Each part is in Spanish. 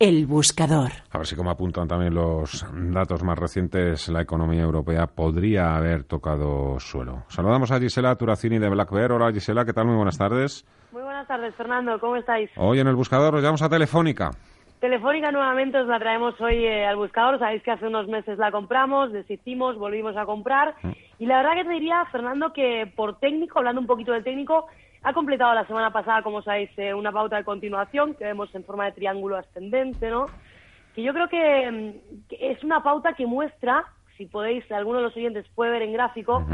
El buscador. A ver si como apuntan también los datos más recientes, la economía europea podría haber tocado suelo. Saludamos a Gisela Turacini de Black Bear. Hola Gisela, ¿qué tal? Muy buenas tardes. Muy buenas tardes, Fernando. ¿Cómo estáis? Hoy en el buscador nos llamamos a Telefónica. Telefónica nuevamente os la traemos hoy eh, al buscador. Sabéis que hace unos meses la compramos, deshicimos, volvimos a comprar. Mm. Y la verdad que te diría, Fernando, que por técnico, hablando un poquito del técnico, ha completado la semana pasada, como sabéis, eh, una pauta de continuación que vemos en forma de triángulo ascendente, ¿no? Que yo creo que, mm, es una pauta que muestra, si podéis, alguno de los oyentes puede ver en gráfico,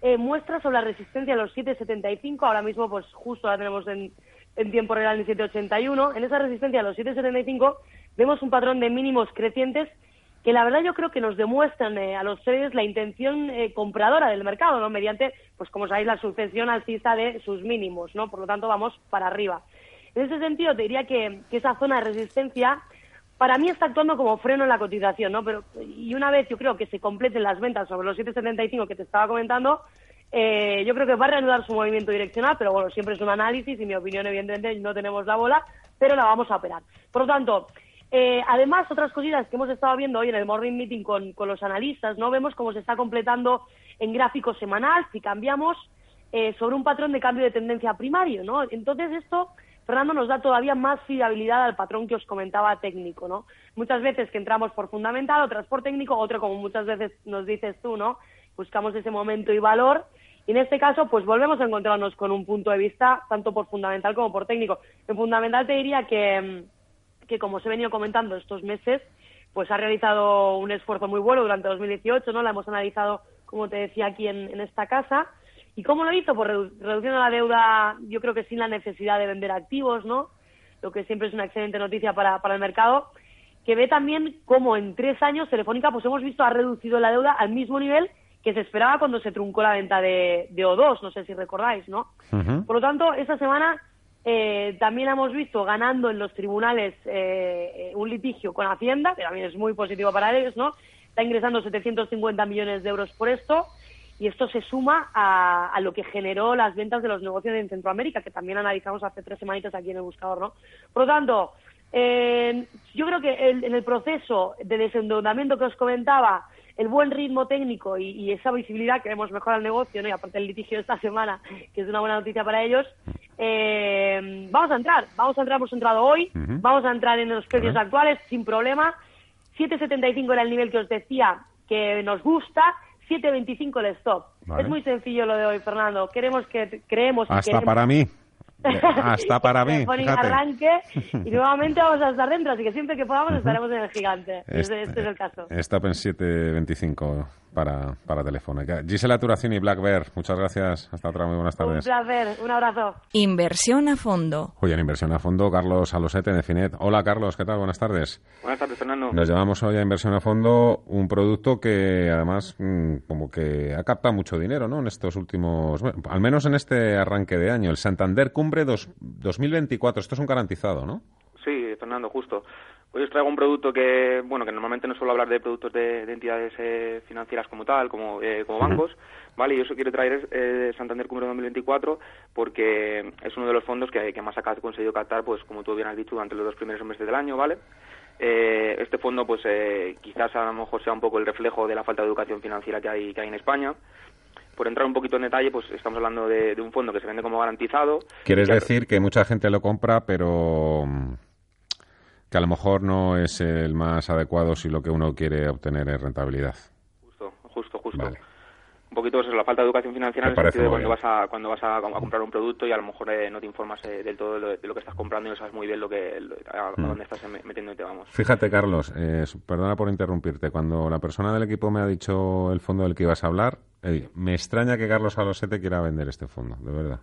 eh, muestra sobre la resistencia a los 7,75. Ahora mismo, pues justo la tenemos en, en tiempo real en 7,81. En esa resistencia a los 7,75 vemos un patrón de mínimos crecientes que la verdad yo creo que nos demuestran eh, a los traders la intención eh, compradora del mercado, ¿no? Mediante, pues como sabéis, la sucesión alcista de sus mínimos, ¿no? Por lo tanto, vamos para arriba. En ese sentido, te diría que, esa zona de resistencia para mí está actuando como freno en la cotización, ¿no? Pero, y una vez yo creo que se completen las ventas sobre los 7,75 que te estaba comentando, eh, yo creo que va a reanudar su movimiento direccional, pero bueno, siempre es un análisis y mi opinión, evidentemente, no tenemos la bola, pero la vamos a operar. Por lo tanto, eh, además, otras cositas que hemos estado viendo hoy en el morning meeting con, los analistas, ¿no? Vemos cómo se está completando en gráfico semanal, si cambiamos, eh, sobre un patrón de cambio de tendencia primario, ¿no? Entonces esto, Fernando, nos da todavía más fiabilidad al patrón que os comentaba técnico, ¿no? Muchas veces que entramos por fundamental, otras por técnico, otro como muchas veces nos dices tú, ¿no? Buscamos ese momento y valor. Y en este caso, pues volvemos a encontrarnos con un punto de vista tanto por fundamental como por técnico. En fundamental te diría que mm, que como os he venido comentando estos meses, pues ha realizado un esfuerzo muy bueno durante 2018, ¿no? La hemos analizado, como te decía, aquí en, esta casa. ¿Y cómo lo hizo? Pues reduciendo la deuda, yo creo que sin la necesidad de vender activos, ¿no? Lo que siempre es una excelente noticia para, para el mercado, que ve también cómo en tres años Telefónica, pues hemos visto, ha reducido la deuda al mismo nivel que se esperaba cuando se truncó la venta de, O2, no sé si recordáis, ¿no? Por lo tanto, esta semana eh, también hemos visto ganando en los tribunales eh, un litigio con Hacienda, que también es muy positivo para ellos, ¿no? Está ingresando 750 millones de euros por esto y esto se suma a, lo que generó las ventas de los negocios en Centroamérica, que también analizamos hace tres semanitas aquí en el buscador, ¿no? Por lo tanto, eh, yo creo que en el proceso de desendeudamiento que os comentaba, el buen ritmo técnico y, esa visibilidad que vemos mejor al negocio, ¿no? y aparte el litigio de esta semana, que es una buena noticia para ellos, eh, vamos a entrar, vamos a entrar, hemos entrado hoy, vamos a entrar en los precios actuales sin problema. 7,75 era el nivel que os decía que nos gusta, 7,25 el stop. Es muy sencillo lo de hoy, Fernando. Queremos que creemos hasta para mí. Hasta para mí. arranque y nuevamente vamos a estar dentro, así que siempre que podamos estaremos en el gigante. Este, este, es el caso. Stop en 7.25 para, para Telefónica. Gisela Turacini, y Black Bear, muchas gracias. Hasta otra, muy buenas tardes. Un placer, un abrazo. Inversión a fondo. Hoy en Inversión a fondo, Carlos Alosete de Finet. Hola, Carlos, ¿qué tal? Buenas tardes. Buenas tardes, Fernando. Nos llevamos hoy a Inversión a fondo un producto que además mm, como que ha captado mucho dinero, ¿no? En estos últimos, al menos en este arranque de año, el Santander Cumbre 2024. Esto es un garantizado, ¿no? Sí, Fernando, justo. Hoy os traigo un producto que, bueno, que normalmente no suelo hablar de productos de, entidades eh, financieras como tal, como, eh, como bancos, ¿vale? Y eso quiero traer eh, Santander Cumbre 2024 porque es uno de los fondos que, que más ha conseguido captar, pues como tú bien has dicho, durante los dos primeros meses del año, ¿vale? este fondo, pues quizás a lo mejor sea un poco el reflejo de la falta de educación financiera que hay, que hay en España por entrar un poquito en detalle, pues estamos hablando de, un fondo que se vende como garantizado. ¿Quieres decir que mucha gente lo compra, pero que a lo mejor no es el más adecuado si lo que uno quiere obtener es rentabilidad. Justo, justo, justo. Un poquito eso, la falta de educación financiera en el sentido de cuando vas, a, cuando vas a, comprar un producto y a lo mejor eh, no te informas eh, del todo de lo, que estás comprando y no sabes muy bien lo que a, mm. dónde estás metiéndote, vamos. Fíjate, Carlos, eh, perdona por interrumpirte. Cuando la persona del equipo me ha dicho el fondo del que ibas a hablar, me extraña que Carlos Alosete quiera vender este fondo, de verdad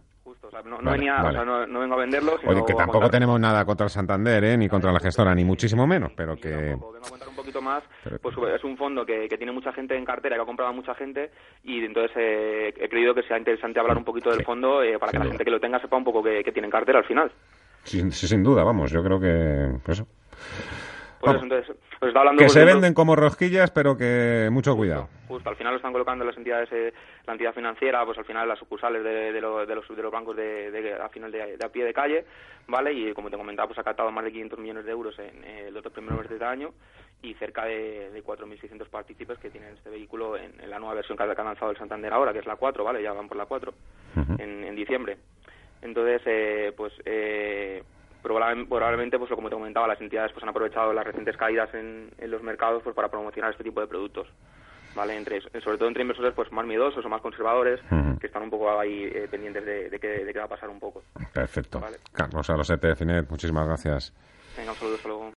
no, venía, no, vengo a venderlo. Oye, que tampoco tenemos nada contra el Santander, ¿eh? ni contra la gestora, ni muchísimo menos, pero que... vengo a contar un poquito más, pues es un fondo que, tiene mucha gente en cartera, que ha comprado mucha gente, y entonces eh, he creído que sea interesante hablar un poquito del fondo eh, para que la gente que lo tenga sepa un poco que, tiene en cartera al final. Sí, sin duda, vamos, yo creo que... Eso. Eso, entonces, os estaba hablando que se de venden como rosquillas, pero que mucho cuidado. Justo, al final lo están colocando las entidades, eh, la entidad financiera, pues al final las sucursales de, de, lo- de los, de los bancos de, de- al final de, de a pie de calle, ¿vale? Y como te comentaba, pues ha captado más de 500 millones de euros en eh, los dos primeros meses del año y cerca de, de 4.600 partícipes que tienen este vehículo en, en la nueva versión que ha lanzado el Santander ahora, que es la 4, ¿vale? Ya van por la 4 en, en diciembre. Entonces, eh, pues eh, probablemente, pues como te comentaba, las entidades pues han aprovechado las recientes caídas en, en los mercados pues para promocionar este tipo de productos. ¿Vale? Entre, sobre todo entre inversores pues más miedosos o más conservadores que están un poco ahí eh, pendientes de, de, qué, de qué va a pasar un poco. Perfecto. Vale. Carlos Arosete de Finet, muchísimas gracias. Venga, un saludo, hasta luego.